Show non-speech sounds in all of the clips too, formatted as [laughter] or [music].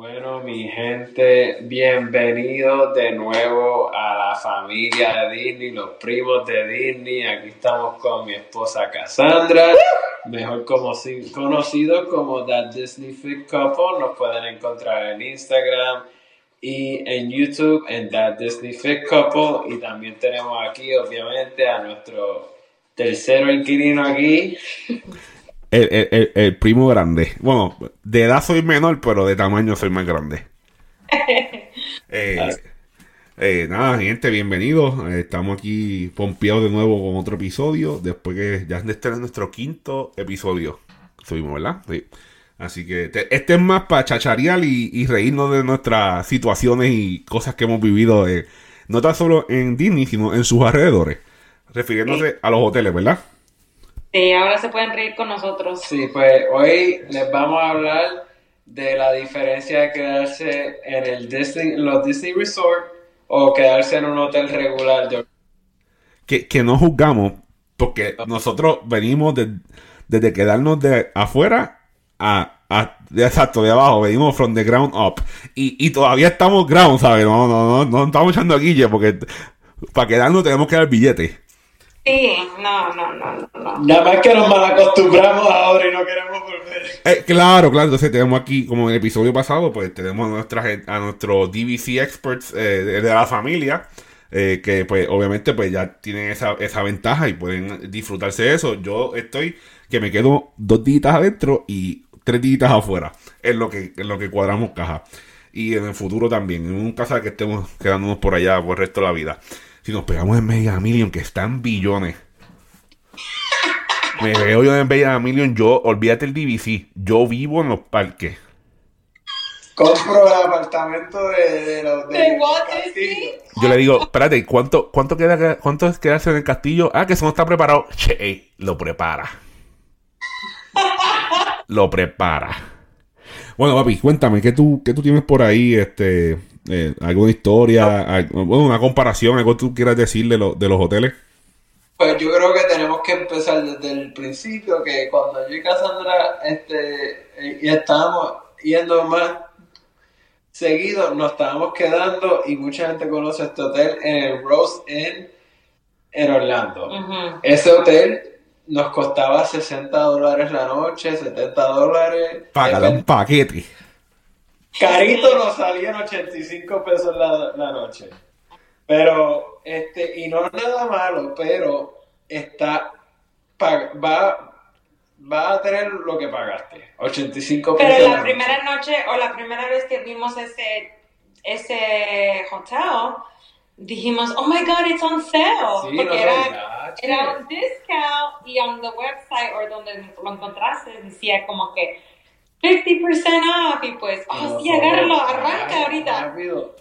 Bueno, mi gente, bienvenidos de nuevo a la familia de Disney, los primos de Disney. Aquí estamos con mi esposa Cassandra, mejor como, conocido como That Disney Fit Couple. Nos pueden encontrar en Instagram y en YouTube en That Disney Fit Couple. Y también tenemos aquí, obviamente, a nuestro tercero inquilino aquí. El, primo grande. Bueno, de edad soy menor, pero de tamaño soy más grande. [laughs] Eh, eh, nada, gente, bienvenidos. Eh, estamos aquí pompeados de nuevo con otro episodio. Después que ya este es nuestro quinto episodio. Subimos, ¿verdad? Sí. Así que este es más para chacharear y, reírnos de nuestras situaciones y cosas que hemos vivido, no tan solo en Disney, sino en sus alrededores. Refiriéndose a los hoteles, ¿verdad? Sí, ahora se pueden reír con nosotros. Sí, pues hoy les vamos a hablar de la diferencia de quedarse en el Disney, los Disney Resort o quedarse en un hotel regular. Que, que no juzgamos, porque nosotros venimos desde quedarnos de afuera a, a de, exacto, de abajo, venimos from the ground up. Y, y todavía estamos ground, ¿sabes? No, no, no, no estamos echando a guille, porque para quedarnos tenemos que dar billete. Sí, no, no, no, no. Nada más que nos malacostumbramos ahora y no queremos volver. Eh, claro, claro. Entonces tenemos aquí, como en el episodio pasado, pues tenemos a, nuestras, a nuestros DVC experts eh, de, la familia. Eh, que pues obviamente pues ya tienen esa, esa ventaja y pueden disfrutarse de eso. Yo estoy que me quedo dos días adentro y tres días afuera. Es lo que, es lo que cuadramos caja. Y en el futuro también. En un caso que estemos quedándonos por allá por el resto de la vida si nos pegamos en Mega Million, que están billones. Me veo yo en Mega Million, yo, olvídate el DVC, yo vivo en los parques. Compro el apartamento de, los de, Yo le digo, espérate, ¿cuánto, cuánto, queda, ¿cuánto es quedarse en el castillo? Ah, que eso no está preparado. Che, lo prepara. lo prepara. Bueno, papi, cuéntame, ¿qué tú, qué tú tienes por ahí? Este, eh, ¿Alguna historia, una comparación, algo que tú quieras decir de, de los hoteles? Pues yo creo que tenemos que empezar desde el principio, que cuando yo y Cassandra este, eh, y estábamos yendo más seguido, nos estábamos quedando y mucha gente conoce este hotel en el Rose Inn en Orlando. Ese hotel nos costaba 60 dólares la noche, 70 dólares. Págale un paquete. Carito nos salían 85 pesos la, la noche. Pero, este, y no es nada malo, pero está, va, va a tener lo que pagaste, 85 pesos. Pero la, primera noche. o la primera vez que vimos ese, ese hotel, dijimos, oh my god, it's on sale. porque era, era un discount y on the website o donde lo encontraste decía como que 50% off y pues, oh, sí, agárralo, arranca ahorita. Rápido.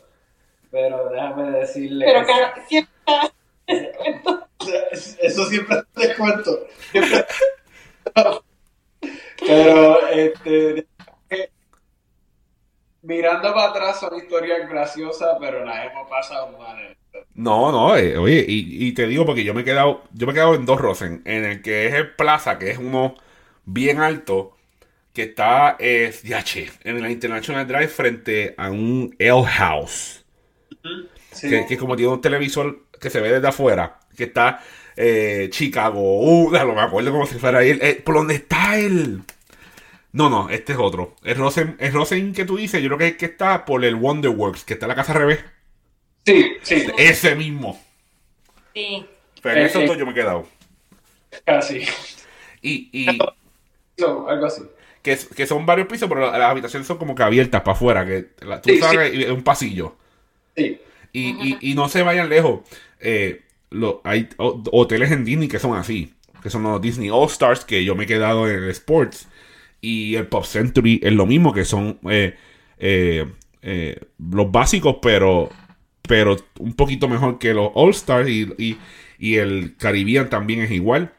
Pero déjame decirle. Pero claro, siempre [laughs] Eso siempre te cuento. Pero, este. Mirando para atrás son historias graciosas, pero las hemos pasado mal. No, no, eh, oye, y, y, te digo porque yo me he quedado, yo me he quedado en dos Rosen, en el que es el Plaza, que es uno bien alto, que está eh, en la International Drive frente a un L House. Que, que, como tiene un televisor que se ve desde afuera, que está eh, Chicago, uh, no me acuerdo como si fuera ahí, eh, por dónde está él. No, no, este es otro. El Rosen, el Rosen que tú dices, yo creo que, que está por el Wonderworks, que está en la casa al revés. Sí, sí. Ese mismo. Sí. Pero en eso yo me he quedado. Casi. Y, y... No, algo así que, son varios pisos, pero las habitaciones son como que abiertas para afuera, que tú sabes, es un pasillo. Sí. Y, no se vayan lejos. Eh, lo, hay hoteles en Disney que son así, que son los Disney All Stars, que yo me he quedado en el Sports. Y el Pop Century es lo mismo, que son eh, eh, los básicos, pero, pero un poquito mejor que los All Stars. Y, y el Caribbean también es igual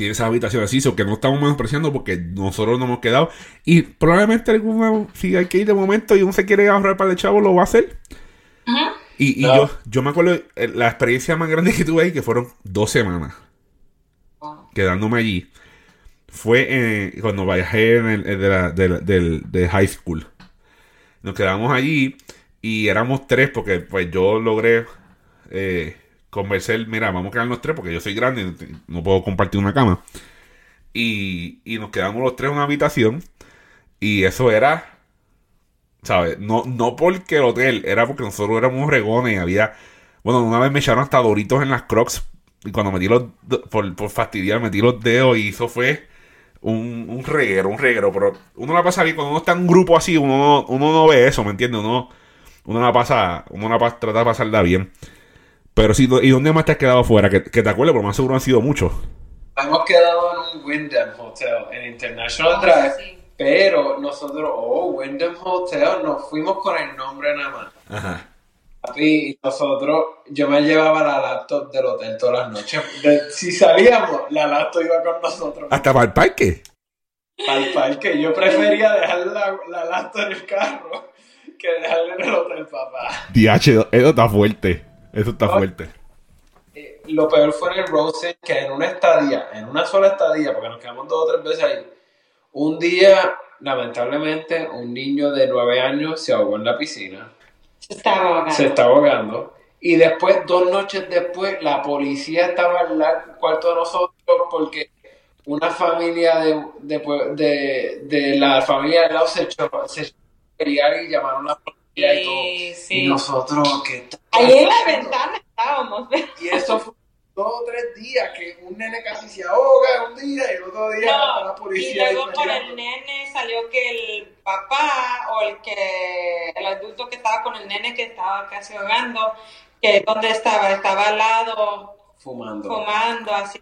tiene esa habitación así, que no estamos menospreciando porque nosotros no hemos quedado. Y probablemente alguna, si hay que ir de momento y uno se quiere ahorrar para el chavo, lo va a hacer. Y, yo, yo me acuerdo, eh, la experiencia más grande que tuve ahí, que fueron dos semanas quedándome allí, fue cuando viajé en el, de, la, de, high school. Nos quedamos allí y éramos tres porque pues yo logré eh, convencer, mira, vamos a quedarnos tres porque yo soy grande no puedo compartir una cama. Y, y nos quedamos los tres en una habitación y eso era, ¿sabes? No, no porque el hotel, era porque nosotros éramos regones y había, bueno, una vez me echaron hasta doritos en las crocs y cuando metí los, por, por fastidiar, metí los dedos y eso fue un, un reguero, un reguero, pero uno la pasa bien, cuando uno está en un grupo así, uno, uno no ve eso, ¿me entiendes? Uno, uno la pasa, uno la pasa, trata de pasarla bien. Pero sí, ¿y dónde más te has quedado fuera? Que, que te acuerdes, por más seguro han sido muchos. Hemos quedado en un Wyndham Hotel en International oh, Drive, pero nosotros, oh, Wyndham Hotel, nos fuimos con el nombre nada más. Ajá. Y nosotros, yo me llevaba la laptop del hotel todas las noches. si salíamos, la laptop iba con nosotros. ¿Hasta para el parque? Para el parque. Yo prefería dejar la, la laptop en el carro que dejarla en el hotel, papá. DH, eso está fuerte. Eso está fuerte. Eh, lo peor fue en el Rose que en una estadía, en una sola estadía, porque nos quedamos dos o tres veces ahí, un día, lamentablemente, un niño de nueve años se ahogó en la piscina se estaba ahogando. Se está ahogando. Y después, dos noches después, la policía estaba en el cuarto de nosotros porque una familia de, de, de, la familia de lado se echó, se y llamaron a la policía y todo. Y nosotros, ¿qué Ahí en la ventana estábamos. Y eso fue dos o tres días que un nene casi se ahoga un día y el otro día no, la policía. Y luego por el nene salió que el papá o el que el adulto que estaba con el nene que estaba casi ahogando, que dónde estaba, estaba al lado fumando. Fumando así.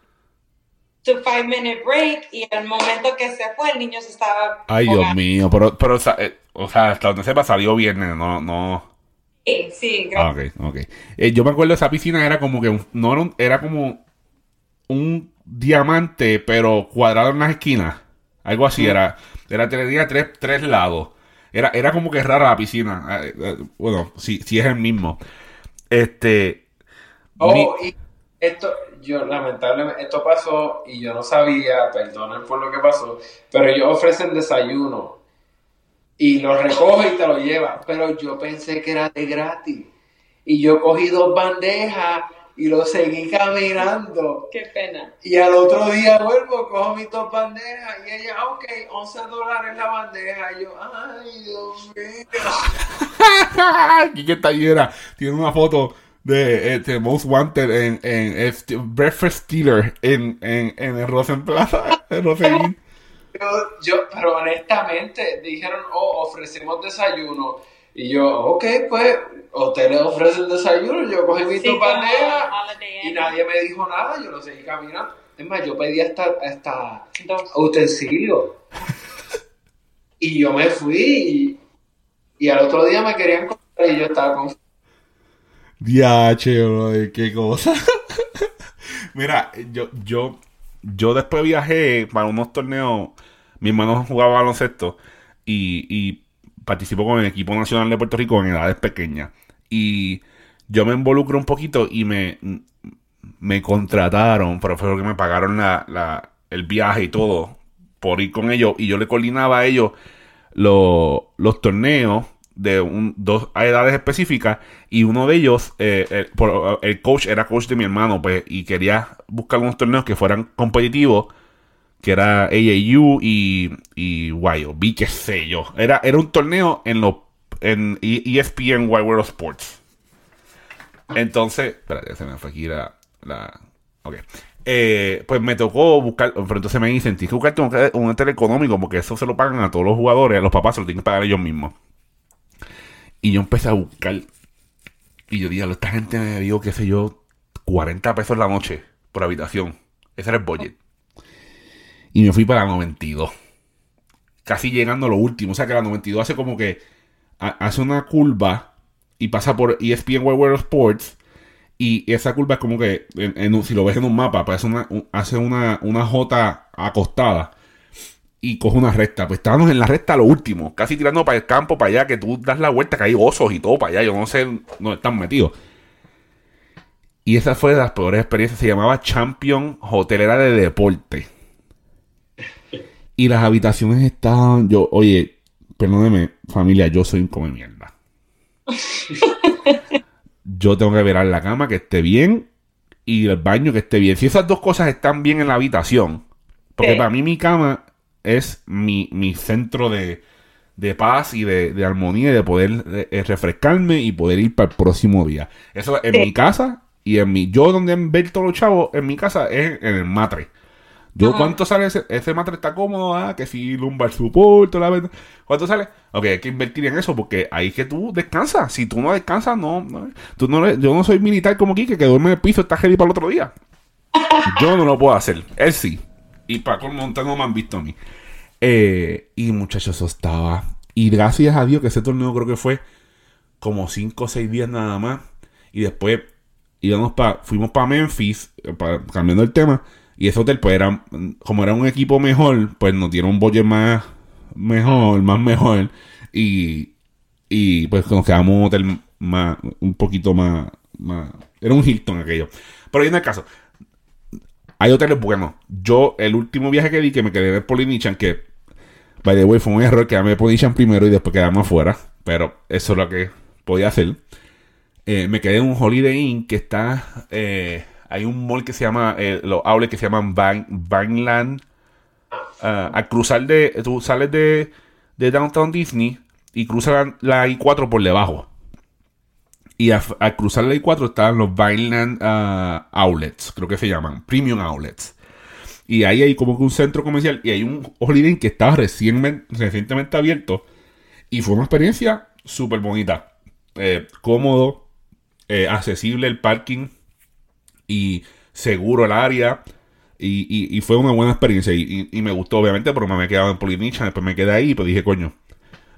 Su five minute break y el momento que se fue el niño se estaba Ay, Dios mío, pero, pero eh, o sea, hasta donde sepa salió bien, no no Sí, sí, gracias. Ah, ok, ok. Eh, yo me acuerdo esa piscina era como que no era, era como un diamante, pero cuadrado en las esquinas. Algo así, era, era tenía tres, tres lados. Era, era como que rara la piscina. Eh, eh, bueno, si, si es el mismo. Este. Oh, y esto, yo lamentablemente, esto pasó y yo no sabía, perdonen por lo que pasó, pero ellos ofrecen desayuno y lo recoge y te lo lleva. Pero yo pensé que era de gratis. Y yo cogí dos bandejas y lo seguí caminando. Qué pena. Y al otro día vuelvo, cojo mis dos bandejas y ella, ok, 11 dólares la bandeja. Y yo, ay, Dios mío. [laughs] qué tallera. Tiene una foto de este, Most Wanted en, en este, Breakfast Stealer en, en, en el Rosenplaza. En [laughs] yo, pero honestamente, dijeron, oh, ofrecemos desayuno. Y yo, ok, pues, hoteles ofrecen desayuno. Yo cogí mi sí, y nadie me dijo nada. Yo lo seguí caminando. Es más, yo pedí hasta, hasta utensilio. [laughs] y yo me fui y, al otro día me querían comprar y yo estaba con... Diache, qué cosa. [laughs] Mira, yo, yo, yo después viajé para unos torneos mi hermano jugaba baloncesto y, participó con el equipo nacional de Puerto Rico en edades pequeñas. Y yo me involucro un poquito y me, me contrataron, pero fue que me pagaron la, el viaje y todo por ir con ellos. Y yo le coordinaba a ellos los, torneos de un, dos edades específicas y uno de ellos, eh, el, el, coach era coach de mi hermano, pues, y quería buscar unos torneos que fueran competitivos que era AAU y, y YOB, qué sé yo. Era, era un torneo en, lo, en ESPN Wide World Sports. Entonces, espérate, se me fue aquí la... la ok. Eh, pues me tocó buscar, pero entonces me dicen, tienes que buscarte un, un hotel económico porque eso se lo pagan a todos los jugadores, a los papás se lo tienen que pagar ellos mismos. Y yo empecé a buscar. Y yo dije, esta gente me dio, qué sé yo, 40 pesos la noche por habitación. Ese era el budget y me fui para la 92. Casi llegando a lo último. O sea que la 92 hace como que hace una curva y pasa por ESPN World Sports. Y esa curva es como que, si lo ves en un mapa, pues una, hace una, una J acostada y coge una recta. Pues estábamos en la recta lo último, casi tirando para el campo, para allá, que tú das la vuelta, que hay osos y todo para allá. Yo no sé dónde están metidos. Y esa fue de las peores experiencias. Se llamaba Champion Hotelera de Deporte. Y las habitaciones estaban, yo, oye, perdóneme, familia, yo soy un come mierda. [laughs] yo tengo que ver la cama que esté bien y el baño que esté bien. Si esas dos cosas están bien en la habitación, porque para mí mi cama es mi, centro de, paz y de, armonía y de poder eh, refrescarme y poder ir para el próximo día. Eso en mi casa y en mi... Yo donde ver todos los chavos en mi casa es en el matre. Yo, ¿cuánto sale ese, ese matre? Está cómodo, ah, que si lumbar support, la verdad. ¿Cuánto sale? Ok, hay que invertir en eso porque ahí que tú descansas. Si tú no descansas, no. tú no yo no soy militar como Kike que duerme en el piso, está ready para el otro día. [laughs] Yo no lo puedo hacer. Él sí. Y para montar no me han visto a mí. Eh, y muchachos, eso estaba. Y gracias a Dios que ese torneo creo que fue como 5 o 6 días nada más. Y después íbamos pa, fuimos para Memphis, eh, cambiando el tema. Y ese hotel, pues era, como era un equipo mejor, pues nos dieron un budget más mejor, más mejor. Y, y pues nos quedamos un hotel más, un poquito más, más. Era un Hilton aquello. Pero en el caso, hay hoteles buenos. Yo, el último viaje que di, que me quedé en el Polynesian, que, by the way, fue un error quedarme en Polynesian primero y después quedarme afuera. Pero eso es lo que podía hacer. Eh, me quedé en un Holiday Inn que está eh, hay un mall que se llama, eh, los outlets que se llaman Vineland. Uh, al cruzar de, tú sales de, de Downtown Disney y cruzas la, I4 por debajo. Y al cruzar la I4 están los Vineland ah, Outlets, creo que se llaman, Premium Outlets. Y ahí hay como que un centro comercial y hay un Holiday que estaba recientemente abierto. Y fue una experiencia súper bonita. Eh, cómodo, eh, accesible el parking y seguro el área. Y, fue una buena experiencia. Y, me gustó, obviamente, porque me había quedado en Polynesian. Después me quedé ahí, pues dije, coño,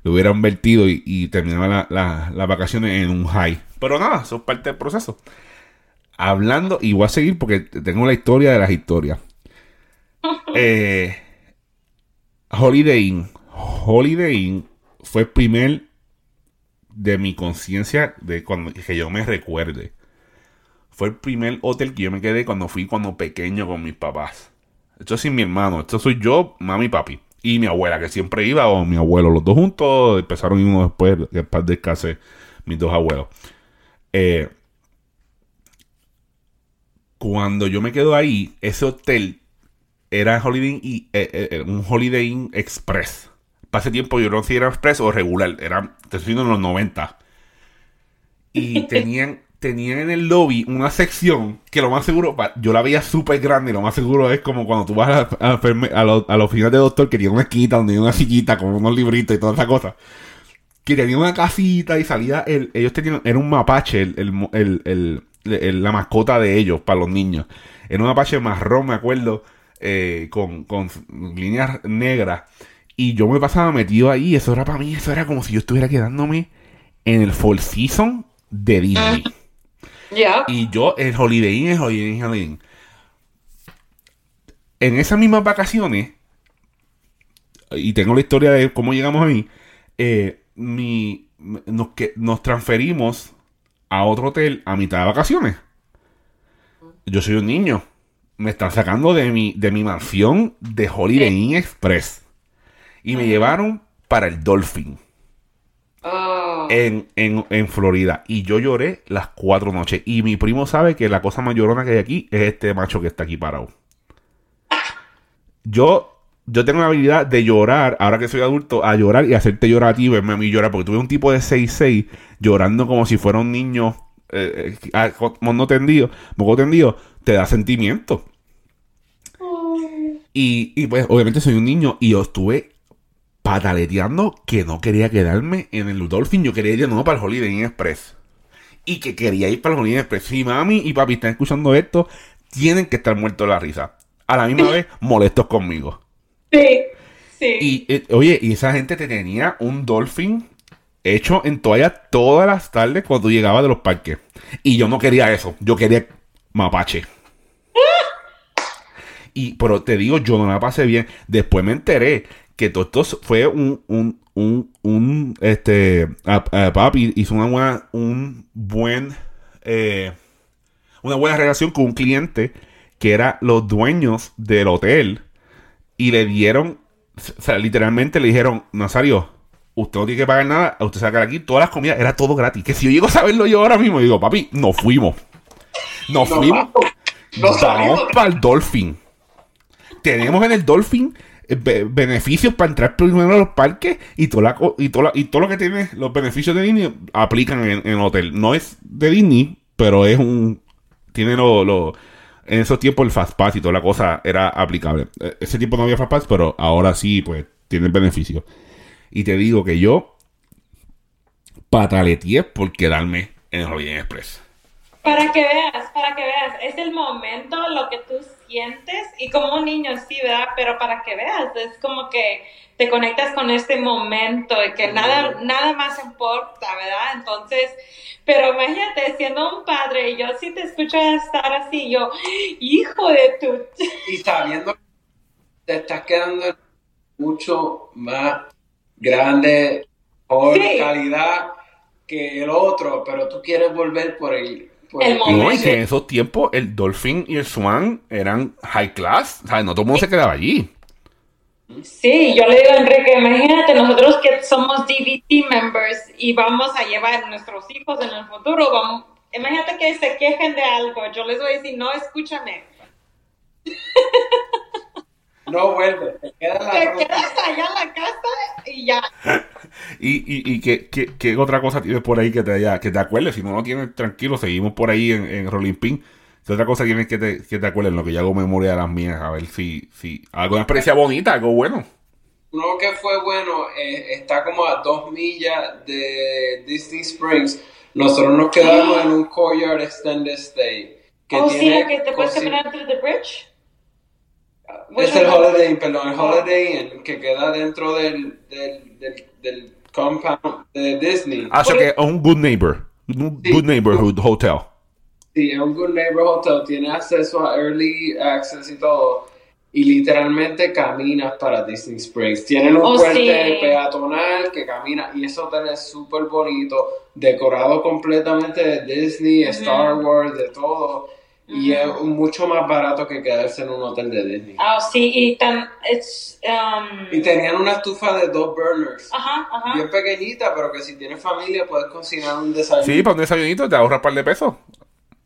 lo hubiera invertido y, terminaba las vacaciones en un high. Pero nada, eso es parte del proceso. Hablando, y voy a seguir porque tengo la historia de las historias. [laughs] Eh, Holiday Inn. Holiday Inn fue el primer de mi conciencia de cuando que yo me recuerde. Fue el primer hotel que yo me quedé cuando fui cuando pequeño con mis papás. Esto es sin mi hermano. Esto soy yo, mami y papi. Y mi abuela, que siempre iba, o mi abuelo, los dos juntos. Empezaron uno después, después de casi mis dos abuelos. Eh, cuando yo me quedo ahí, ese hotel era Holiday Inn, eh, eh, un Holiday Inn Express. Para ese tiempo yo no sé si era Express o regular. Era, te estoy diciendo en los 90. Y [laughs] tenían tenían en el lobby una sección que lo más seguro, yo la veía súper grande y lo más seguro es como cuando tú vas a, a, a, los, a oficinas de doctor que tiene una esquita donde hay una sillita con unos libritos y toda esa cosa. Que tenía una casita y salía el, ellos tenían, era un mapache, el, la mascota de ellos para los niños. Era un mapache marrón, me acuerdo, eh, con, con líneas negras. Y yo me pasaba metido ahí, eso era para mí, eso era como si yo estuviera quedándome en el Fall Season de Disney. Y yo, el Holiday Inn es Holiday Inn, Holiday En esas mismas vacaciones, y tengo la historia de cómo llegamos ahí, eh, mi, nos, que, nos transferimos a otro hotel a mitad de vacaciones. Yo soy un niño. Me están sacando de mi, de mi mansión de Holiday Inn Express. Y me llevaron para el Dolphin. Oh. En, en, Florida. Y yo lloré las cuatro noches. Y mi primo sabe que la cosa más llorona que hay aquí es este macho que está aquí parado. Yo, yo tengo la habilidad de llorar, ahora que soy adulto, a llorar y hacerte llorar a ti, verme a mí llorar. Porque tuve un tipo de 6'6 llorando como si fuera un niño eh, eh mono tendido, moco tendido, te da sentimiento. Y, y pues obviamente soy un niño y yo estuve pataleteando que no quería quedarme en el Dolphin. Yo quería ir de nuevo para el Holiday Inn Express. Y que quería ir para el Holiday Inn Express. Si mami y papi están escuchando esto, tienen que estar muertos de la risa. A la misma vez, molestos conmigo. Sí, sí. Y eh, oye, y esa gente te tenía un Dolphin hecho en toalla todas las tardes cuando tú llegabas de los parques. Y yo no quería eso. Yo quería mapache. Y, pero te digo, yo no la pasé bien. Después me enteré que todo esto fue un, un, un, un este, papi hizo una buena, un buen, eh, una buena relación con un cliente que era los dueños del hotel y le dieron, o sea, literalmente le dijeron, Nazario, usted no tiene que pagar nada, usted saca aquí todas las comidas, era todo gratis. Que si yo llego a saberlo yo ahora mismo, digo, papi, nos fuimos. Nos fuimos. Nos vamos para el Dolphin. Tenemos en el Dolphin eh, beneficios para entrar primero a los parques y, toda y, y todo lo que tiene los beneficios de Disney aplican en, el hotel. No es de Disney, pero es un. Tiene lo, en esos tiempos el Fast Pass y toda la cosa era aplicable. E, ese tiempo no había Fast Pass, pero ahora sí, pues, tiene beneficios. Y te digo que yo pataleteé por quedarme en el Holiday Express. Para que veas, para que veas, es el momento, lo que tú sientes y como un niño sí, ¿verdad? Pero para que veas, es como que te conectas con este momento y que nada, nada más importa, ¿verdad? Entonces, pero imagínate siendo un padre, y yo sí te escucho estar así, yo, hijo de tu... [laughs] Y sabiendo que te estás quedando mucho más grande, por calidad que el otro, pero tú quieres volver por el no, y que en esos tiempos el Dolphin y el Swan eran high class. O sea, no todo el mundo se quedaba allí. Sí, yo le digo a Enrique, imagínate nosotros que somos DVD members y vamos a llevar a nuestros hijos en el futuro, vamos, imagínate que se quejen de algo, yo les voy a decir, no, escúchame. No vuelve, te quedas, allá en la casa y ya. [laughs] y y, y ¿qué, qué, qué, otra cosa tienes por ahí que te, haya, que te acuerdes? Si no lo tienes, tranquilo, seguimos por ahí en, en Rolling Pin. ¿Qué otra cosa tienes que te, que te acuerdes? Lo que yo hago memoria de las mías, a ver si, si alguna experiencia bonita, algo bueno. Uno que fue bueno eh, está como a dos millas de Disney Springs. Nosotros nos quedamos en un Courtyard Extended Stay. Que oh, tiene sí, que te puedes caminar through the bridge. Es el Holiday Inn, perdón, el Holiday Inn que queda dentro del, del, del, del compound de Disney. Ah, que es un Good Neighbor, un Good Neighborhood Hotel. Sí, es un Good Neighbor Hotel, tiene acceso a Early Access y todo. Y literalmente caminas para Disney Springs. Tienen un oh, puente peatonal que camina y ese hotel es súper bonito, decorado completamente de Disney, Star Wars, de todo y es mucho más barato que quedarse en un hotel de Disney. Ah, sí, y, tan, um... y tenían una estufa de dos burners. Ajá, ajá. Bien pequeñita, pero que si tienes familia puedes cocinar un desayuno. Sí, para un desayunito te ahorras un par de pesos.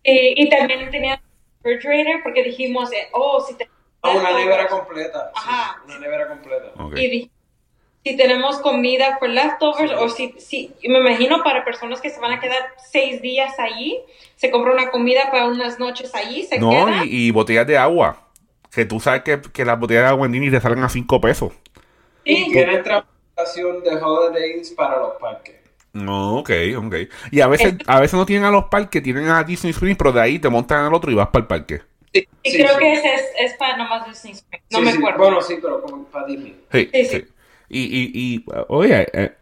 Y, y también tenían refrigerator porque dijimos, eh, oh, si te... Ah, una nevera completa. Ajá. una nevera completa. Y si tenemos comida por leftovers o si, si, me imagino para personas que se van a quedar seis días allí, se compra una comida para unas noches allí, se no, Y, botellas de agua. Que tú sabes que, que las botellas de agua en Disney te salen a cinco pesos. Y tienen transportación de holidays para los parques. No, ok, ok. Y a veces, a veces no tienen a los parques, tienen a Disney Springs, pero de ahí te montan el otro y vas para el parque. Sí, y creo que ese es, es, para nomás Disney Springs. No me acuerdo. Bueno, sí, pero como para Disney. sí. sí. Y, y, y oye, eh,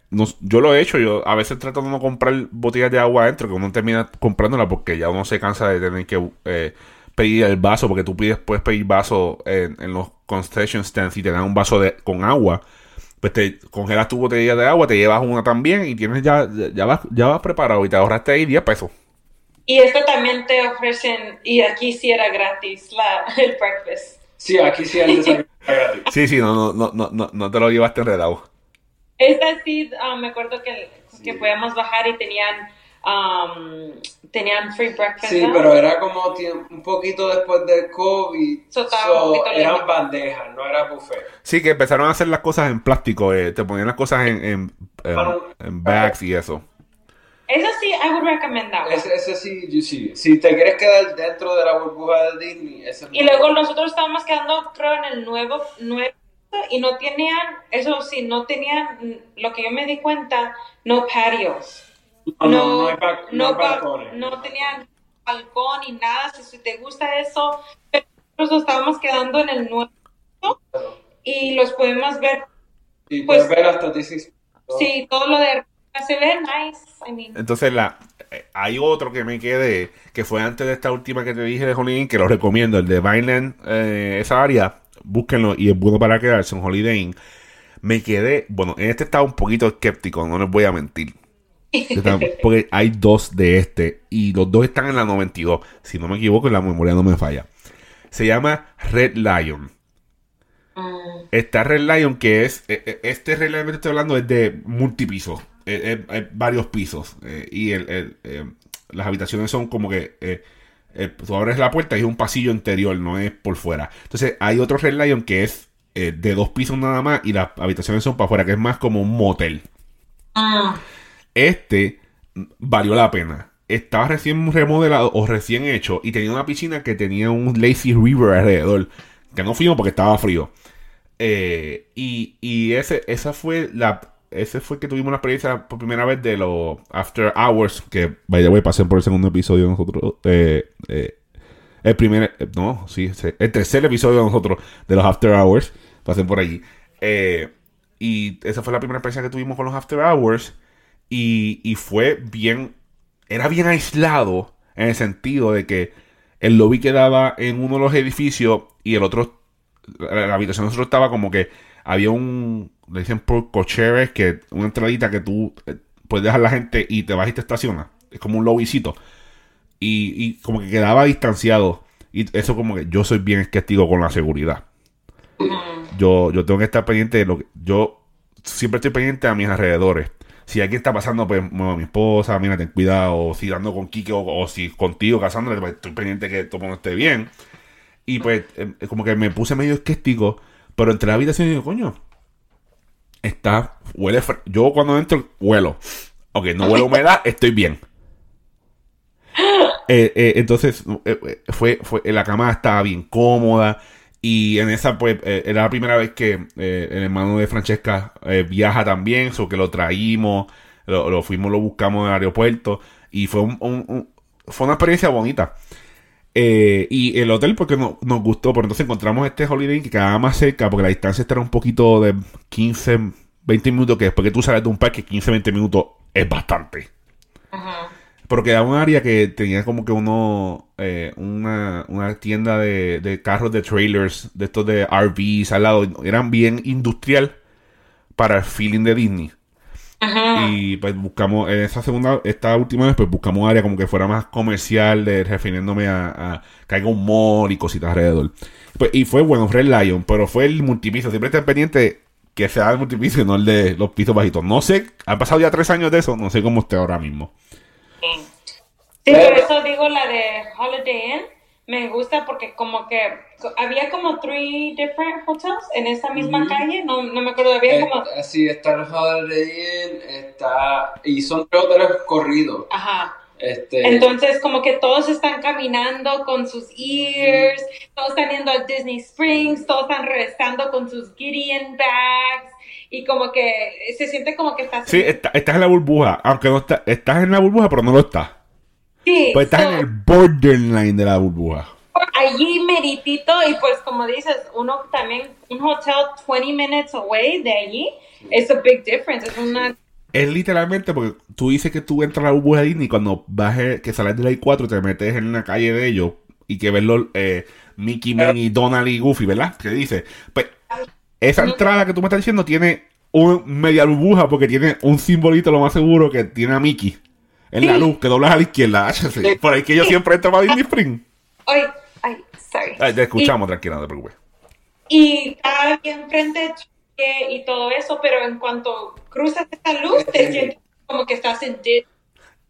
yo lo he hecho, yo a veces trato de no comprar botellas de agua adentro, que uno termina comprándola porque ya uno se cansa de tener que eh, pedir el vaso, porque tú pides, puedes pedir vaso en, los concession stands y te dan un vaso de, con agua. Pues te congelas tu botella de agua, te llevas una también y tienes ya, ya vas, ya vas preparado y te ahorraste ahí 10 pesos. Y esto también te ofrecen, y aquí sí era gratis, la, [laughs] el breakfast. Sí, aquí sí el desayuno [laughs] gratis. Sí, sí, no, no, no, no, no te lo llevaste enredado. Esta sí, ah, me acuerdo que, que podíamos bajar y tenían, um, tenían free breakfast. Sí, pero era como un poquito después del COVID. So, eran bandejas, no era buffet. Sí, que empezaron a hacer las cosas en plástico, eh, te ponían las cosas en, en, en bags y eso. Eso sí, I would recommend that Ese, sí, yo sí. Si te quieres quedar dentro de la burbuja de Disney, ese Y luego nosotros estábamos quedando, creo, en el nuevo, nuevo y no tenían, eso sí, no tenían, lo que yo me di cuenta, no patios. No, no, no, balcones. no tenían balcón ni nada. Si te gusta eso, nosotros estábamos quedando en el nuevo y los podemos ver. Y pues, ver hasta Disney. Sí, todo lo de se ve nice. Entonces, la, eh, hay otro que me quedé, que fue antes de esta última que te dije de Holiday Inn, que lo recomiendo, el de Vineland, eh, esa área, búsquenlo y es bueno para quedarse en Holiday Inn. Me quedé, bueno, en este estaba un poquito escéptico, no les voy a mentir. [laughs] Porque hay dos de este y los dos están en la 92. Si no me equivoco, la memoria no me falla. Se llama Red Lion. Mm. Está Red Lion, que es. E, e, este Red Lion que estoy hablando es de multipisos. Es, varios pisos. Eh, y el, eh, las habitaciones son como que. Eh, tú abres la puerta y es un pasillo interior, no es por fuera. Entonces hay otro Red Lion que es de dos pisos nada más y las habitaciones son para afuera, que es más como un motel. Ah. Este valió la pena. Estaba recién remodelado o recién hecho y tenía una piscina que tenía un lazy river alrededor. Que no fuimos porque estaba frío. Eh, y, ese, esa fue la. Ese fue que tuvimos la experiencia por primera vez de los After Hours. Que, by the way, pasé por el segundo episodio de nosotros. Eh, eh, el primer. No, sí, el tercer episodio de nosotros de los After Hours. Pasé por allí. y esa fue la primera experiencia que tuvimos con los After Hours. Y, y fue bien. Era bien aislado en el sentido de que el lobby quedaba en uno de los edificios y el otro la, habitación nosotros estaba como que había un, le dicen por cocheres, que una entradita que tú eh, puedes dejar la gente y te vas y te estacionas. Es como un lobbycito. Y, y como que quedaba distanciado. Y eso como que yo soy bien escéptico con la seguridad. Yo, yo tengo que estar pendiente de lo que... Yo siempre estoy pendiente a mis alrededores. Si alguien está pasando, pues, bueno, mi esposa, mira, ten cuidado. O si dando con Kike o, si contigo, casándole, pues estoy pendiente que todo mundo esté bien. Y pues, em, como que me puse medio escéptico, pero entre la habitación y digo, coño, está, huele, yo cuando entro, huelo. Ok, no huele humedad, [laughs] estoy bien. Eh, eh, entonces, eh, fue, fue, la cama estaba bien cómoda. Y en esa, pues, era la primera vez que el hermano de Francesca viaja también, eso que lo traímos, lo, fuimos, lo buscamos en el aeropuerto. Y fue, un, fue una experiencia bonita. Eh, y el hotel porque no, nos gustó, pero entonces encontramos este Holiday que quedaba más cerca porque la distancia era un poquito de 15, 20 minutos, que después que tú sales de un parque, 15, 20 minutos es bastante. Ajá. Pero quedaba un área que tenía como que uno, eh, una, una, tienda de, de, carros de trailers, de estos de RVs al lado, eran bien industrial para el feeling de Disney. Y pues buscamos, en esa segunda, esta última vez, pues buscamos área como que fuera más comercial, de, refiriéndome a, que haya un mall y cositas alrededor. Pues, y fue bueno, Red Lion, pero fue el multipiso. Siempre está pendiente que sea el multipiso y no el de los pisos bajitos. No sé, han pasado ya tres años de eso, no sé cómo esté ahora mismo. Sí, por eso digo la de Holiday Inn me gusta porque como que había como three different hotels en esa misma calle, no, no, me acuerdo, había como... Sí, está el Holiday Inn, está... y son hoteles corridos. Ajá. Este... Entonces, como que todos están caminando con sus ears, todos están yendo a Disney Springs, todos están regresando con sus Gideon bags, y como que se siente como que estás... Sí, estás en la burbuja, aunque no está, estás en la burbuja, pero no lo estás. Sí. Pues estás en el borderline de la burbuja. Allí meritito, y pues como dices, uno también, un hotel 20 minutes away de allí, es a big difference. Es una es literalmente porque tú dices que tú entras a la burbuja de Disney y cuando vas que sales de la I4 te metes en la calle de ellos y que ves los eh, Mickey, Minnie, Donald y Goofy, ¿verdad? Que dice, pues esa entrada que tú me estás diciendo tiene un media burbuja porque tiene un simbolito lo más seguro que tiene a Mickey en la luz, que doblas a la izquierda, [laughs] Por ahí que yo siempre entro a Disney Spring. Ay, ay, sorry. Ay, te escuchamos, tranquila, no te preocupes. Y está bien frente y todo eso, pero en cuanto cruzas esta luz, te sientes como que estás en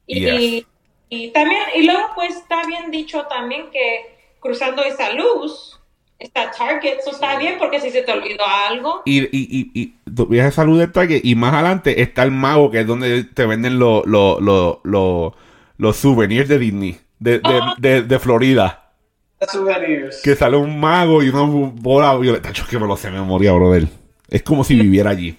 y, y, también, y luego pues está bien dicho también que cruzando esa luz, está Target, eso está bien porque si se te olvidó algo. Y, y, y, y viajas esa luz de Target y más adelante está el mago que es donde te venden los los souvenirs de Disney, de, de, oh. de, de Florida. Souvenirs. Que sale un mago y una bola violeta. Yo que me lo sé de memoria, brother. Es como si viviera allí.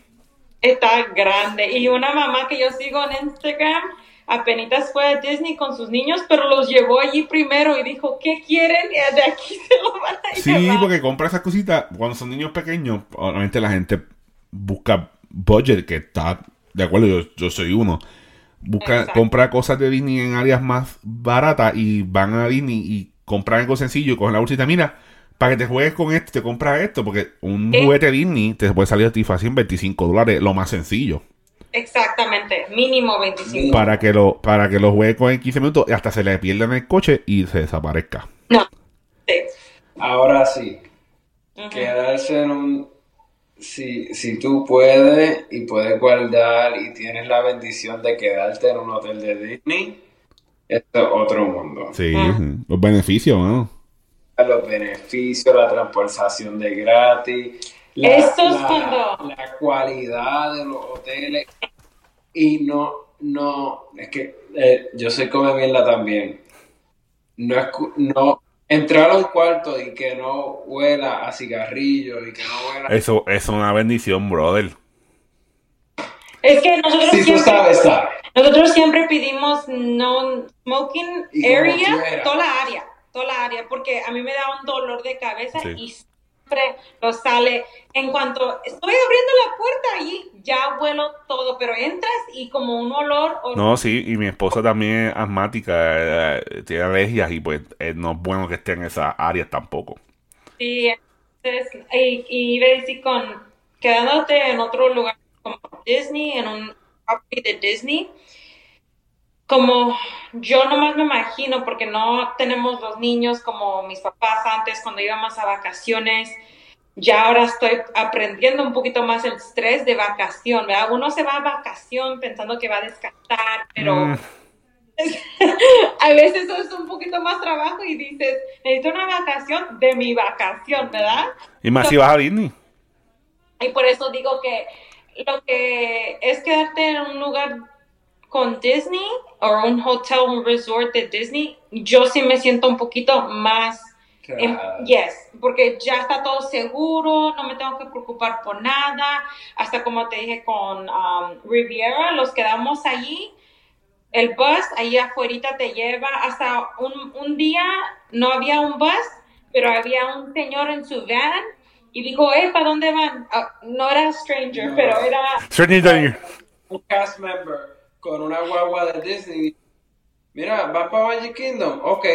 Está grande. Y una mamá que yo sigo en Instagram apenas fue a Disney con sus niños, pero los llevó allí primero y dijo, ¿qué quieren? De aquí [laughs] se los van a llevar. Sí, porque compra esas cositas cuando son niños pequeños. Obviamente la gente busca budget, que está de acuerdo, yo, yo soy uno. Busca, compra cosas de Disney en áreas más baratas y van a Disney y compran algo sencillo y cogen la bolsita. Mira, para que te juegues con esto, te compras esto, porque un eh. juguete Disney te puede salir a ti fácil en 25 dólares, lo más sencillo. Exactamente, mínimo 25. Para que lo, para que lo juegue con en 15 minutos hasta se le pierda en el coche y se desaparezca. No. Ahora sí. quedarse en un... Si, si tú puedes y puedes guardar y tienes la bendición de quedarte en un hotel de Disney, esto es otro mundo. Sí, los beneficios, ¿no? Los beneficios, la transportación de gratis, la, la, cualidad de los hoteles y no, no, es que eh, yo soy come mierda también. No es, no, entrar a un cuarto y que no huela a cigarrillos y que no huela... Eso es una bendición, brother. Es que nosotros siempre, nosotros siempre pedimos no smoking area, toda la área, toda la área, porque a mí me da un dolor de cabeza y siempre lo sale. En cuanto estoy abriendo la puerta allí, ya huelo todo, pero entras y como un olor. No, sí, y mi esposa también es asmática, eh, tiene alergias y pues eh, no es bueno que esté en esa área tampoco. Sí, entonces, y, y iba a decir con quedándote en otro lugar como Disney, en un property de Disney, como yo nomás me imagino, porque no tenemos los niños como mis papás antes cuando íbamos a vacaciones, ya ahora estoy aprendiendo un poquito más el estrés de vacación, ¿verdad? Uno se va a vacación pensando que va a descansar, pero mm. [laughs] a veces eso es un poquito más trabajo y dices, necesito una vacación de mi vacación, ¿verdad? Y más si vas a Disney. Y por eso digo que lo que es quedarte en un lugar con Disney o un hotel, un resort de Disney, yo sí me siento un poquito más, yes, porque ya está todo seguro, no me tengo que preocupar por nada, hasta como te dije con um, Riviera, los quedamos allí, el bus ahí afuera te lleva, hasta un, un día no había un bus, pero había un señor en su van y dijo, eh, ¿para dónde van? Ah, no era Stranger, pero era... Stranger Un cast member con una guagua de Disney. Mira, ¿vas para Magic Kingdom? Ok.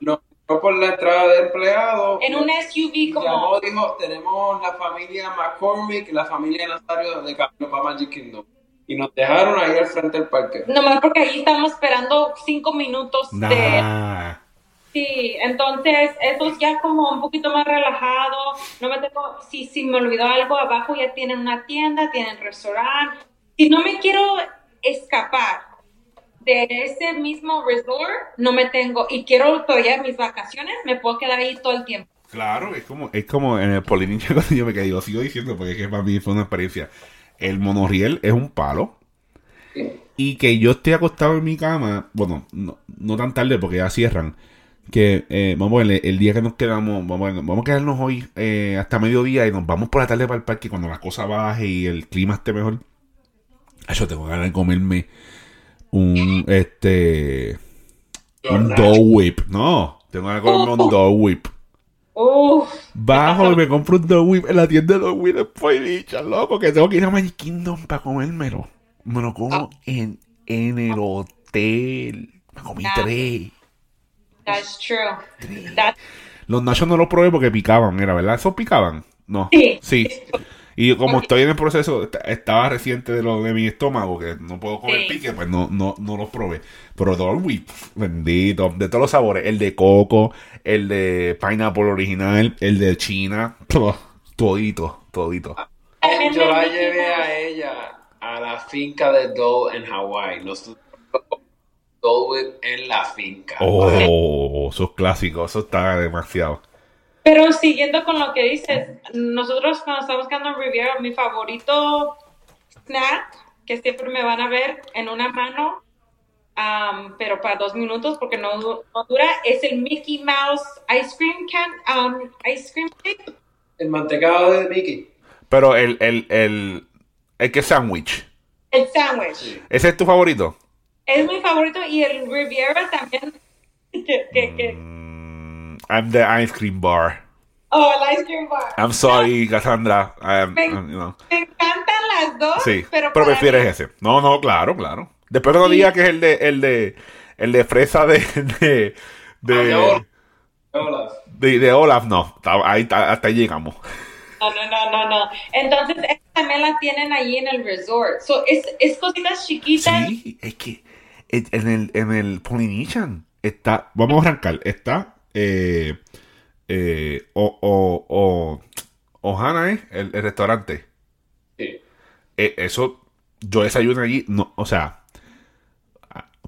No, por la entrada de empleado. En un SUV como... Llamó, dijo, tenemos la familia McCormick, la familia Nazario de camino para Magic Kingdom. Y nos dejaron ahí al frente del parque. Nomás porque ahí estamos esperando cinco minutos de Sí, entonces eso es ya como un poquito más relajado. No me tengo, si, si me olvidó algo abajo ya tienen una tienda, tienen restaurante. Si no me quiero escapar de ese mismo resort, no me tengo y quiero todavía mis vacaciones, me puedo quedar ahí todo el tiempo. Claro, es como, es como en el Polinincha [laughs] cuando yo me quedé, sigo diciendo porque es que para mí fue una experiencia. El monorriel es un palo. Y que yo esté acostado en mi cama, bueno, no, no tan tarde porque ya cierran que eh, vamos a ver, el día que nos quedamos, vamos a, vamos a quedarnos hoy eh, hasta mediodía y nos vamos por la tarde para el parque cuando la cosa baje y el clima esté mejor. Yo tengo ganas de comerme un este un dough whip. No, tengo ganas de comerme un dough whip. Bajo y me compro un dough whip en la tienda de dough whip después dicha, loco, que tengo que ir a Magic Kingdom para comérmelo. Me lo como ah. en, en el hotel. Me comí tres. That's true. Los nachos no los probé porque picaban, ¿era verdad? ¿Esos picaban? No. Sí. Y como estoy en el proceso, estaba reciente de lo de mi estómago, que no puedo comer pique, pues no, no, no los probé. Pero Dolby, bendito, de todos los sabores, el de coco, el de pineapple original, el de China, [laughs] todito, todito. Yo la llevé a ella a la finca de Dole en Hawái en la finca. Oh, esos clásicos, eso está demasiado. Pero siguiendo con lo que dices, nosotros cuando estamos buscando en Riviera, mi favorito snack, que siempre me van a ver en una mano, pero para dos minutos porque no, dura, es el Mickey Mouse Ice Cream can, Ice Cream cake. El mantecado de Mickey. Pero el, el, el, el que sándwich. El sándwich. ¿Ese es tu favorito? Es mi favorito y el Riviera también. [laughs] Mm, I'm the ice cream bar. Oh, el ice cream bar. I'm sorry, Cassandra. me, encantan las dos, sí, pero, prefieres ese. No, no, claro, claro. Después no diga que es el de, el de, el de fresa de, de, de, ah, Olaf. De, de Olaf, no. Ahí, hasta ahí llegamos. No, no, no, no, no. Entonces, también la tienen ahí en el resort. So, es, es cositas chiquitas. Sí, es que en el, en el Polynesian está, vamos a arrancar, está eh, eh, o, o, o Ohana es el, restaurante. Sí. Eh, eso, yo desayuno allí, no, o sea,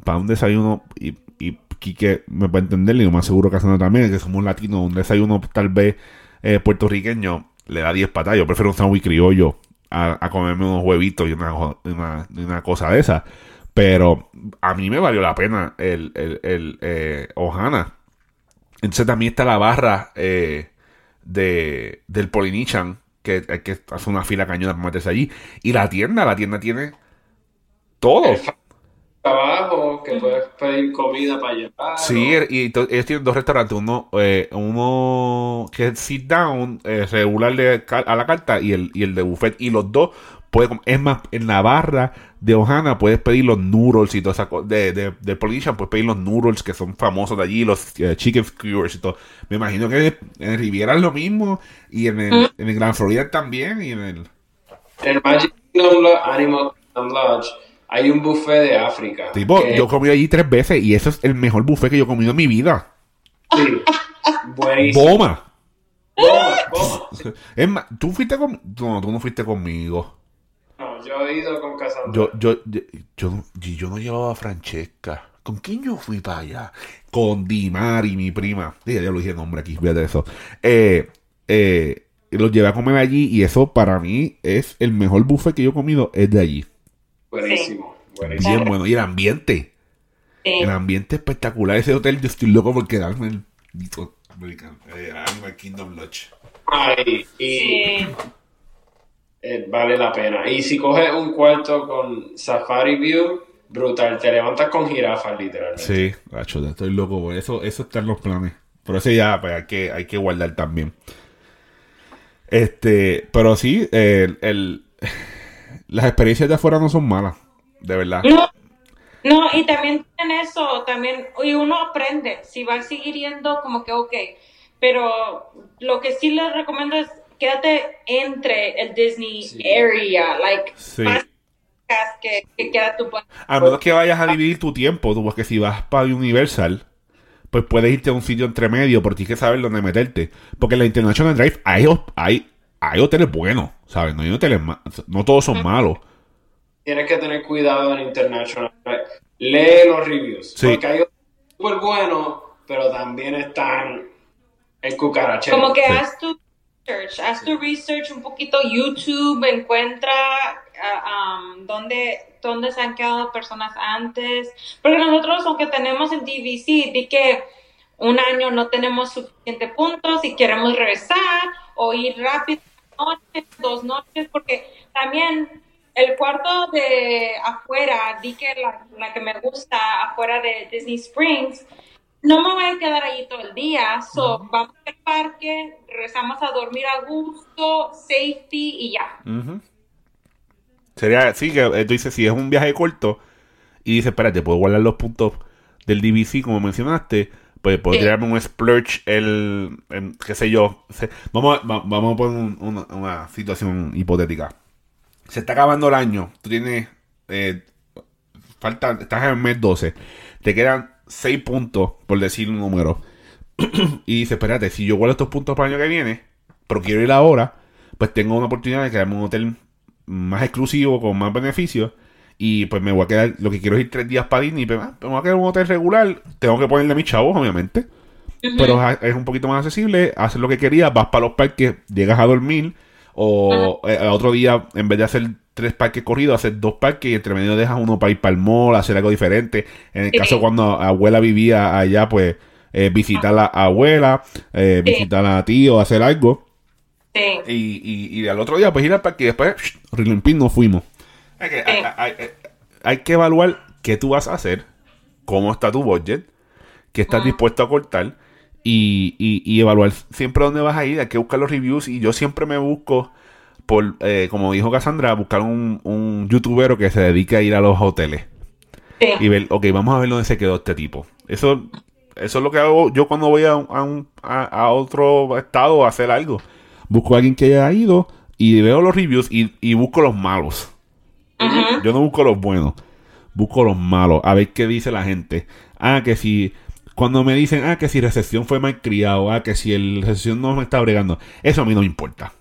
para un desayuno, y, y Quique me a entender, y lo más seguro que hacen también, que somos latinos, un desayuno tal vez eh, puertorriqueño, le da 10 patas. Yo prefiero un sándwich criollo a, comerme unos huevitos y una, una, cosa de esa. Pero a mí me valió la pena el, el, el eh, Ohana. Entonces también está la barra eh, de, del Polynesian, que hay que hacer una fila cañona para meterse allí. Y la tienda, la tienda tiene todo abajo que puedes pedir comida para llevar. Sí, y ellos tienen dos restaurantes, uno eh, uno que es sit down, eh, regular de, a la carta y el, y el de buffet. Y los dos, puede, es más, en la barra de Ohana puedes pedir los noodles y todo esa de, de, de puedes pedir los noodles que son famosos de allí, los eh, chicken skewers y todo. Me imagino que en Riviera es lo mismo y en el, mm. en el Gran Florida también y en el... El Magic Animal Lodge hay un buffet de África. Tipo, yo comí allí tres veces y eso es el mejor buffet que yo he comido en mi vida. Sí. Buenísimo. Boma. Boma, boma. Es más, tú fuiste con... No, tú no fuiste conmigo. Yo he ido con Cassandra. Yo, yo, yo, yo, yo no llevaba a Francesca. ¿Con quién yo fui para allá? Con Dimari, mi prima. ya lo dije nombre aquí, fíjate eso. Eh, eh, los llevé a comer allí y eso para mí es el mejor buffet que yo he comido, es de allí. Buenísimo, buenísimo. Bien bueno. Y el ambiente. El ambiente espectacular. Ese hotel, yo estoy loco por quedarme en el Animal Kingdom Lodge. Ay, y eh, vale la pena. Y si coges un cuarto con Safari View, brutal. Te levantas con jirafas, literalmente. Sí, gacho, estoy loco por eso. Eso está en los planes. Por eso ya pues, hay, que, hay que guardar también. Este, pero sí, el, el [laughs] las experiencias de afuera no son malas, de verdad. No, no, y también en eso, también, y uno aprende, si va a seguir yendo, como que ok, pero lo que sí les recomiendo es quédate entre el Disney area, like, más que, que queda tu A menos que vayas a dividir tu tiempo, tú, porque si vas para Universal, pues puedes irte a un sitio entre medio, porque tienes que saber dónde meterte. Porque en la International Drive hay, hay hay hoteles buenos, ¿sabes? No hay hoteles no todos son malos. Tienes que tener cuidado en International. Lee los reviews. Porque hay hoteles súper buenos, pero también están el cucarachero. Como que haz tu research, haz tu research un poquito YouTube, encuentra uh, um, dónde, dónde se han quedado personas antes. Porque nosotros, aunque tenemos en DVC, di que un año no tenemos suficientes puntos y queremos regresar o ir rápido noches, dos noches, porque también el cuarto de afuera, di que la, que me gusta afuera de Disney Springs, no me voy a quedar ahí todo el día, so vamos al parque, regresamos a dormir a gusto, safety y ya. Sería, sí, que eh, tú dices, si es un viaje corto y dices, espérate, puedo guardar los puntos del DVC como mencionaste, pues podría un splurge el, qué sé yo. vamos, a, vamos a poner una, situación hipotética. Se está acabando el año, tú tienes, eh, falta, estás en el mes 12, te quedan 6 puntos, por decir un número. [clears throat] y dices, espérate, si yo guardo estos puntos para el año que viene, pero quiero ir ahora, pues tengo una oportunidad de quedarme en un hotel más exclusivo, con más beneficios y pues me voy a quedar, lo que quiero es ir tres días para Disney, pero pues, me voy a quedar en un hotel regular. Tengo que ponerle a mis chavos, obviamente. Pero es un poquito más accesible. Hacer lo que querías, vas para los parques, llegas a dormir. O eh, al otro día, en vez de hacer tres parques corridos, hacer dos parques y entre medio dejas uno para ir para el mall, hacer algo diferente. En el caso cuando abuela vivía allá, pues eh, visitar a la abuela, eh, visitar a tío, hacer algo. Y, y, y, al otro día, pues ir al parque y después, Rilimpín, nos fuimos. hay, que evaluar qué tú vas a hacer, cómo está tu budget, qué estás dispuesto a cortar y, evaluar siempre dónde vas a ir. Hay que buscar los reviews y yo siempre me busco, por eh, como dijo Cassandra, buscar un, un youtuber que se dedique a ir a los hoteles. Y ver, ok, vamos a ver dónde se quedó este tipo. Eso, eso es lo que hago yo cuando voy a, a, a otro estado a hacer algo. Busco a alguien que haya ido y veo los reviews y, y busco los malos. Yo no busco los buenos, busco los malos, a ver qué dice la gente. Ah, que si Cuando me dicen, ah, que si recepción fue mal criado, ah, que si el recepción no me está bregando, eso a mí no me importa.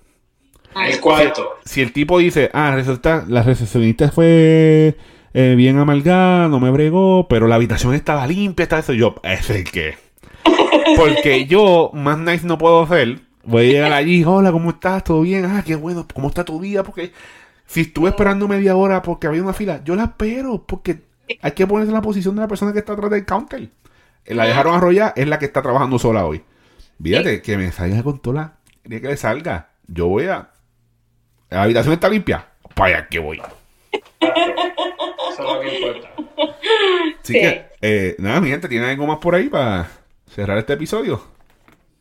El cuarto. Si, el tipo dice, ah, resulta, la recepcionista fue eh, bien amalgada, no me bregó, pero la habitación estaba limpia, está eso, yo, es el que. [laughs] Porque yo, más nice no puedo hacer. Voy a llegar allí, hola, ¿cómo estás? ¿Todo bien? Ah, qué bueno, ¿cómo está tu día? Porque si estuve esperando media hora porque había una fila, yo la espero, porque hay que ponerse en la posición de la persona que está atrás del counter. La dejaron arrollar, es la que está trabajando sola hoy. Fíjate, que me salga con toda la... que le salga. Yo voy a... La habitación está limpia. Para allá que voy. Eso es lo que importa. Así que, eh, nada, mi gente, ¿tiene algo más por ahí para cerrar este episodio?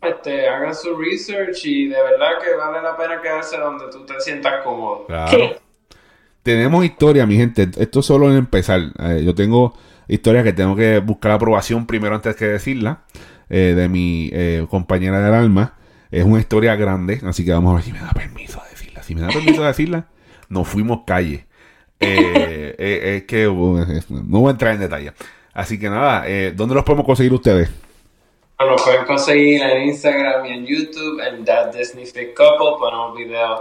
Este, hagan su research y de verdad que vale la pena quedarse donde tú te sientas cómodo. Claro. Tenemos historia, mi gente. Esto solo en empezar. Eh, yo tengo historia que tengo que buscar aprobación primero antes que decirla. Eh, de mi compañera del alma. Es una historia grande, así que vamos a ver si me da permiso. Si me da permiso de decirla, nos fuimos calle. Eh, [laughs] eh, es que no voy a entrar en detalle. Así que nada, eh, ¿dónde los podemos conseguir ustedes? Los pueden conseguir en Instagram y en YouTube, en That Disney Fit Couple. Ponemos videos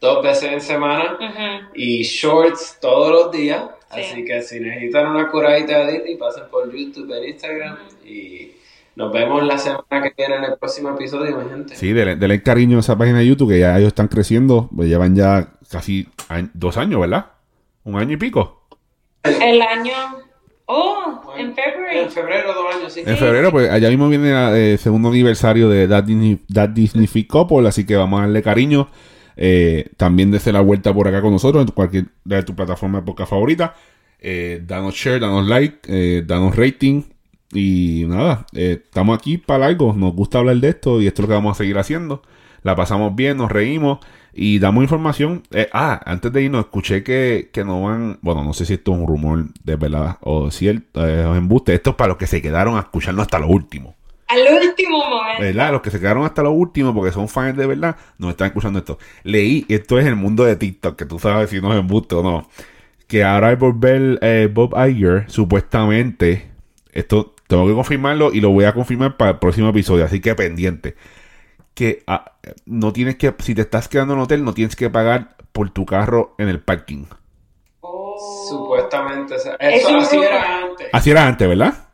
dos veces en semana y shorts todos los días. Así que si necesitan una curadita de Disney, pasen por YouTube, en Instagram y nos vemos la semana que viene en el próximo episodio, mi gente. Sí, denle, cariño a esa página de YouTube que ya ellos están creciendo, pues llevan ya casi dos años, ¿verdad? ¿Un año y pico? El año... Oh, en febrero. En febrero, dos años, sí. En febrero, pues allá mismo viene el eh, segundo aniversario de That Disney, That Disney Couple, así que vamos a darle cariño. Eh, también desde la vuelta por acá con nosotros, en cualquier de tu plataforma de podcast favorita. Eh, danos share, danos like, eh, danos rating. Y nada, estamos aquí para algo. Nos gusta hablar de esto y esto es lo que vamos a seguir haciendo. La pasamos bien, nos reímos y damos información. Eh, ah, antes de irnos, escuché que, no van. Bueno, no sé si esto es un rumor de verdad o cierto, eh, o embuste. Esto es para los que se quedaron a escucharnos hasta lo último. Al último momento. ¿Verdad? Los que se quedaron hasta lo último porque son fans de verdad, nos están escuchando esto. Leí, esto es el mundo de TikTok, que tú sabes si no es embuste o no. Que ahora hay por ver eh, Bob Iger, supuestamente, esto tengo que confirmarlo y lo voy a confirmar para el próximo episodio, así que pendiente que ah, no tienes que, si te estás quedando en un hotel, no tienes que pagar por tu carro en el parking. Oh. Supuestamente. Eso, así era antes. Así era antes, ¿verdad?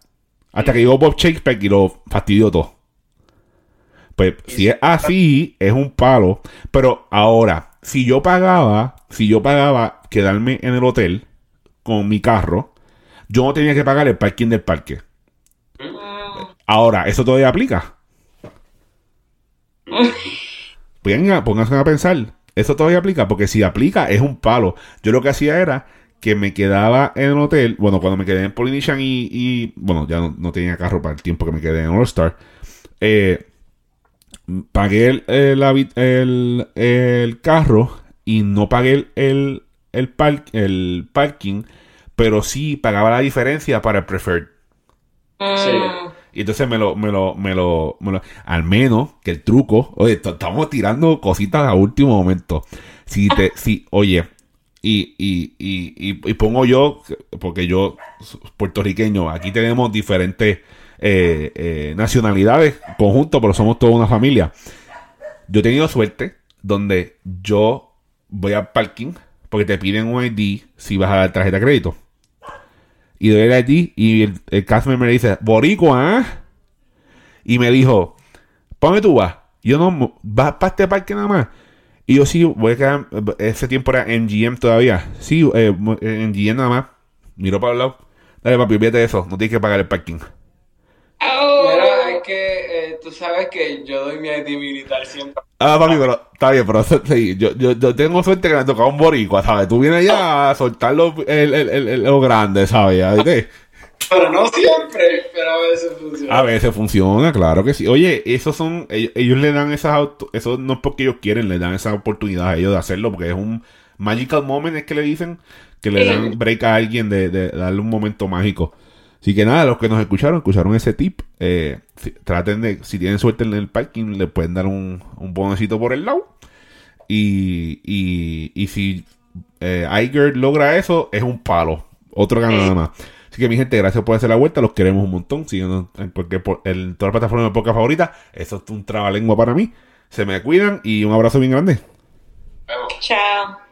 Hasta que llegó Bob Shakespeare y lo fastidió todo. Pues si es así, es un palo. Pero ahora, si yo pagaba, si yo pagaba quedarme en el hotel con mi carro, yo no tenía que pagar el parking del parque. Mm. Ahora, ¿eso todavía aplica? [laughs] Venga, pónganse a pensar. Eso todavía aplica, porque si aplica es un palo. Yo lo que hacía era que me quedaba en el hotel. Bueno, cuando me quedé en Polynesian y. bueno, ya no, tenía carro para el tiempo que me quedé en All Star. Eh, pagué el, el, el, carro y no pagué el, el, el parking, pero sí pagaba la diferencia para el preferred. Sí. Y entonces me lo, me lo, me lo, me lo, al menos que el truco, oye, estamos tirando cositas a último momento. Si te, si, oye, y, y, y, y, pongo yo, porque yo, puertorriqueño, aquí tenemos diferentes eh, eh, nacionalidades conjuntos, pero somos toda una familia. Yo he tenido suerte donde yo voy al parking porque te piden un ID si vas a dar tarjeta de crédito y doy el ID y el, el me dice, Boricua, ¿eh? Y me dijo, ¿para tú vas? Yo no, ¿vas para este parque nada más? Y yo sí, voy a quedar, ese tiempo era en GM todavía. Sí, eh, en GM nada más. Miro para el lado. Dale, papi, olvídate de eso. No tienes que pagar el parking. Oh. es que eh, tú sabes que yo doy mi ID militar siempre. Ah, papi, pero está bien, pero [laughs] sí, yo, yo, yo tengo suerte que me tocado un boricua, ¿sabes? Tú vienes ya a soltar lo, el, el, el, lo grande, ¿sabes? Pero no siempre, pero a veces funciona. A veces funciona, claro que sí. Oye, esos son, ellos, le dan esas, auto, eso no es porque ellos quieren, le dan esa oportunidad a ellos de hacerlo, porque es un magical moment, es que le dicen, que le dan break a alguien de, de darle un momento mágico. Así que nada, los que nos escucharon, escucharon ese tip. Eh, traten de, si tienen suerte en el parking, le pueden dar un, un bonecito por el lado. Y, y, y si eh, Iger logra eso, es un palo. Otro gana nada más. Así que mi gente, gracias por hacer la vuelta, los queremos un montón. porque por el, toda la plataforma de poca favorita, eso es un trabalengua para mí. Se me cuidan y un abrazo bien grande. Chao.